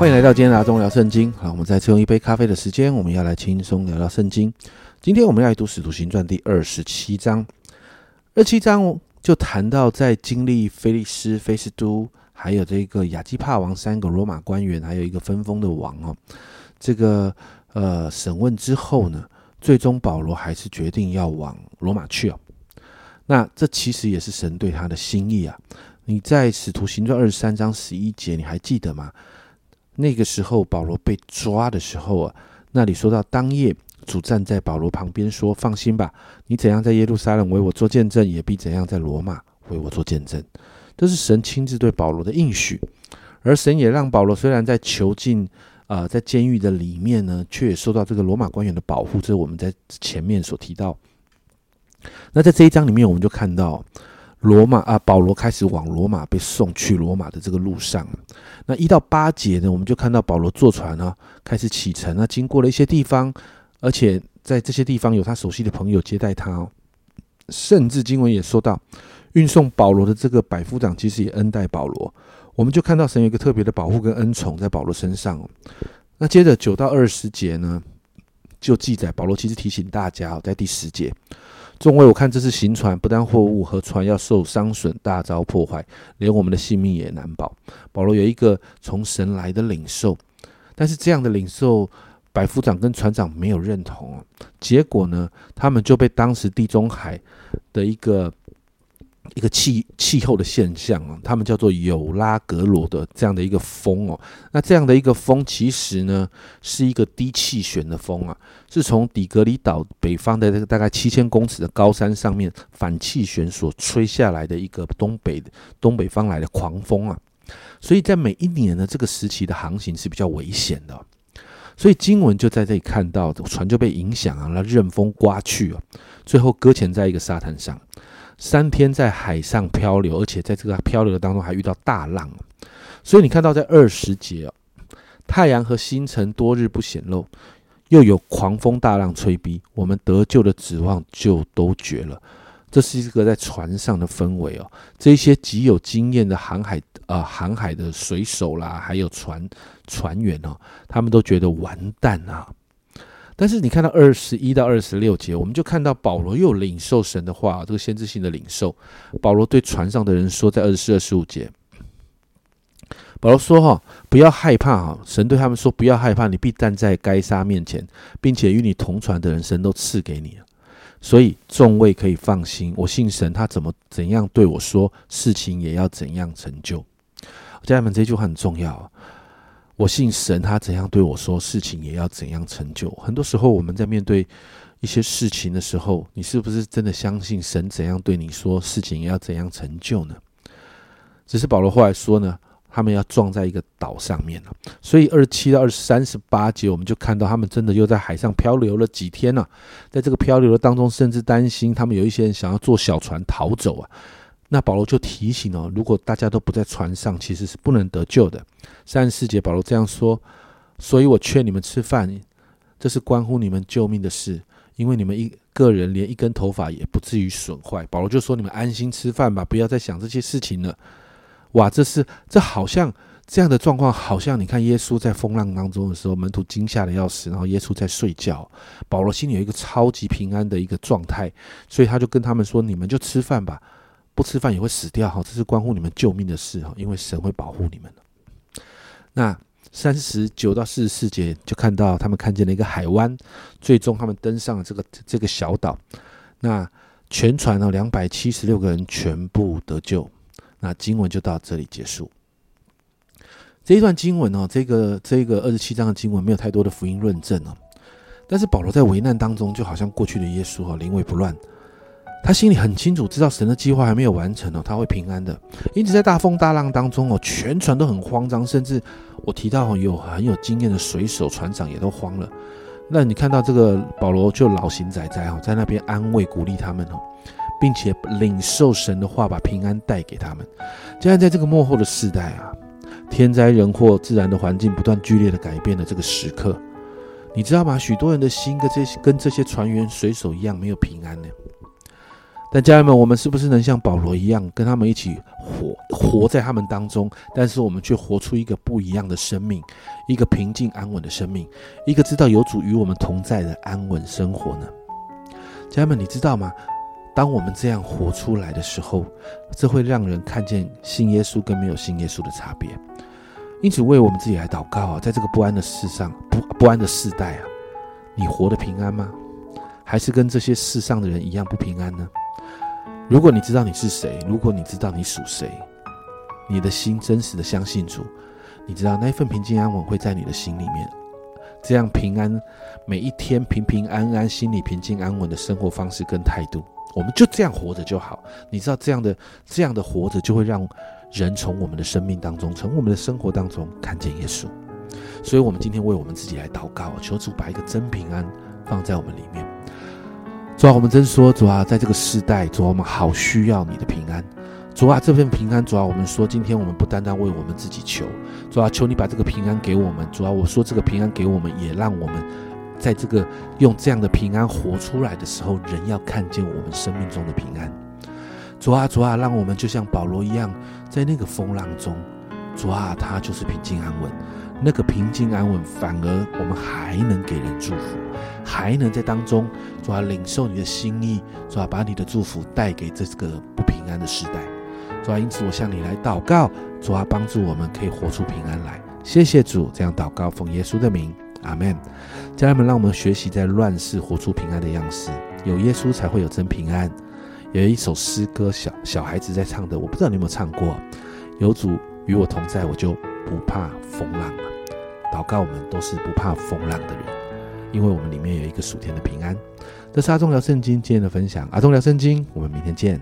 欢迎来到今天的阿忠聊圣经。好，我们再次用一杯咖啡的时间，我们要来轻松聊聊圣经。今天我们要来读《使徒行传》第二十七章。二七章就谈到在经历菲利斯、菲斯都，还有这个亚基帕王三个罗马官员，还有一个分封的王哦，这个呃审问之后呢，最终保罗还是决定要往罗马去哦。那这其实也是神对他的心意啊。你在《使徒行传》二十三章十一节，你还记得吗？那个时候，保罗被抓的时候啊，那里说到当夜，主站在保罗旁边说：“放心吧，你怎样在耶路撒冷为我做见证，也必怎样在罗马为我做见证。”这是神亲自对保罗的应许，而神也让保罗虽然在囚禁啊，在监狱的里面呢，却也受到这个罗马官员的保护。这是我们在前面所提到。那在这一章里面，我们就看到。罗马啊，保罗开始往罗马被送去罗马的这个路上，那一到八节呢，我们就看到保罗坐船啊，开始启程啊，经过了一些地方，而且在这些地方有他熟悉的朋友接待他哦，甚至经文也说到，运送保罗的这个百夫长其实也恩待保罗，我们就看到神有一个特别的保护跟恩宠在保罗身上。那接着九到二十节呢，就记载保罗其实提醒大家哦，在第十节。众位，我看这次行船，不但货物和船要受伤损，大遭破坏，连我们的性命也难保。保罗有一个从神来的领受，但是这样的领受，百夫长跟船长没有认同结果呢，他们就被当时地中海的一个。一个气气候的现象啊，他们叫做有拉格罗的这样的一个风哦。那这样的一个风，其实呢是一个低气旋的风啊，是从底格里岛北方的这个大概七千公尺的高山上面反气旋所吹下来的一个东北东北方来的狂风啊。所以在每一年呢，这个时期的航行是比较危险的。所以经文就在这里看到，船就被影响啊，那任风刮去啊，最后搁浅在一个沙滩上。三天在海上漂流，而且在这个漂流当中还遇到大浪，所以你看到在二十节哦，太阳和星辰多日不显露，又有狂风大浪吹逼，我们得救的指望就都绝了。这是一个在船上的氛围哦，这些极有经验的航海啊航海的水手啦，还有船船员哦，他们都觉得完蛋啊。但是你看到二十一到二十六节，我们就看到保罗又领受神的话，这个先知性的领受。保罗对船上的人说，在二十四、二十五节，保罗说：“哈，不要害怕哈，神对他们说，不要害怕，你必站在该杀面前，并且与你同船的人，神都赐给你了。所以众位可以放心，我信神，他怎么怎样对我说，事情也要怎样成就。家人们，这句话很重要。”我信神，他怎样对我说，事情也要怎样成就。很多时候，我们在面对一些事情的时候，你是不是真的相信神怎样对你说，事情也要怎样成就呢？只是保罗后来说呢，他们要撞在一个岛上面了。所以二七到二十三十八节，我们就看到他们真的又在海上漂流了几天了。在这个漂流的当中，甚至担心他们有一些人想要坐小船逃走啊。那保罗就提醒哦，如果大家都不在船上，其实是不能得救的。三十四节，保罗这样说：，所以我劝你们吃饭，这是关乎你们救命的事，因为你们一个人连一根头发也不至于损坏。保罗就说：你们安心吃饭吧，不要再想这些事情了。哇，这是这好像这样的状况，好像你看耶稣在风浪当中的时候，门徒惊吓的要死，然后耶稣在睡觉，保罗心里有一个超级平安的一个状态，所以他就跟他们说：你们就吃饭吧。不吃饭也会死掉哈，这是关乎你们救命的事哈，因为神会保护你们那三十九到四十四节就看到他们看见了一个海湾，最终他们登上了这个这个小岛。那全船呢两百七十六个人全部得救。那经文就到这里结束。这一段经文哦，这个这个二十七章的经文没有太多的福音论证哦，但是保罗在危难当中就好像过去的耶稣哈，临危不乱。他心里很清楚，知道神的计划还没有完成哦，他会平安的。因此，在大风大浪当中哦，全船都很慌张，甚至我提到有很有经验的水手、船长也都慌了。那你看到这个保罗就老行仔仔哦，在那边安慰鼓励他们哦，并且领受神的话，把平安带给他们。现在在这个幕后的时代啊，天灾人祸、自然的环境不断剧烈的改变的这个时刻，你知道吗？许多人的心跟这些跟这些船员、水手一样，没有平安呢。但家人们，我们是不是能像保罗一样，跟他们一起活活在他们当中？但是我们却活出一个不一样的生命，一个平静安稳的生命，一个知道有主与我们同在的安稳生活呢？家人们，你知道吗？当我们这样活出来的时候，这会让人看见信耶稣跟没有信耶稣的差别。因此，为我们自己来祷告啊，在这个不安的世上，不不安的世代啊，你活得平安吗？还是跟这些世上的人一样不平安呢？如果你知道你是谁，如果你知道你属谁，你的心真实的相信主，你知道那一份平静安稳会在你的心里面，这样平安每一天平平安安，心里平静安稳的生活方式跟态度，我们就这样活着就好。你知道这样的这样的活着，就会让人从我们的生命当中，从我们的生活当中看见耶稣。所以，我们今天为我们自己来祷告，求主把一个真平安放在我们里面。主啊，我们真说，主啊，在这个时代，主啊，我们好需要你的平安。主啊，这份平安，主啊，我们说，今天我们不单单为我们自己求，主啊，求你把这个平安给我们。主啊，我说这个平安给我们，也让我们在这个用这样的平安活出来的时候，人要看见我们生命中的平安。主啊，主啊，让我们就像保罗一样，在那个风浪中，主啊，他就是平静安稳。那个平静安稳，反而我们还能给人祝福，还能在当中主要领受你的心意，主要把你的祝福带给这个不平安的时代。主要因此我向你来祷告，主要帮助我们可以活出平安来。谢谢主，这样祷告奉耶稣的名，阿门。家人们，让我们学习在乱世活出平安的样式。有耶稣才会有真平安。有一首诗歌，小小孩子在唱的，我不知道你有没有唱过。有主与我同在，我就不怕风浪啊。祷告，我们都是不怕风浪的人，因为我们里面有一个属天的平安。这是阿忠聊圣经今天的分享，阿忠聊圣经，我们明天见。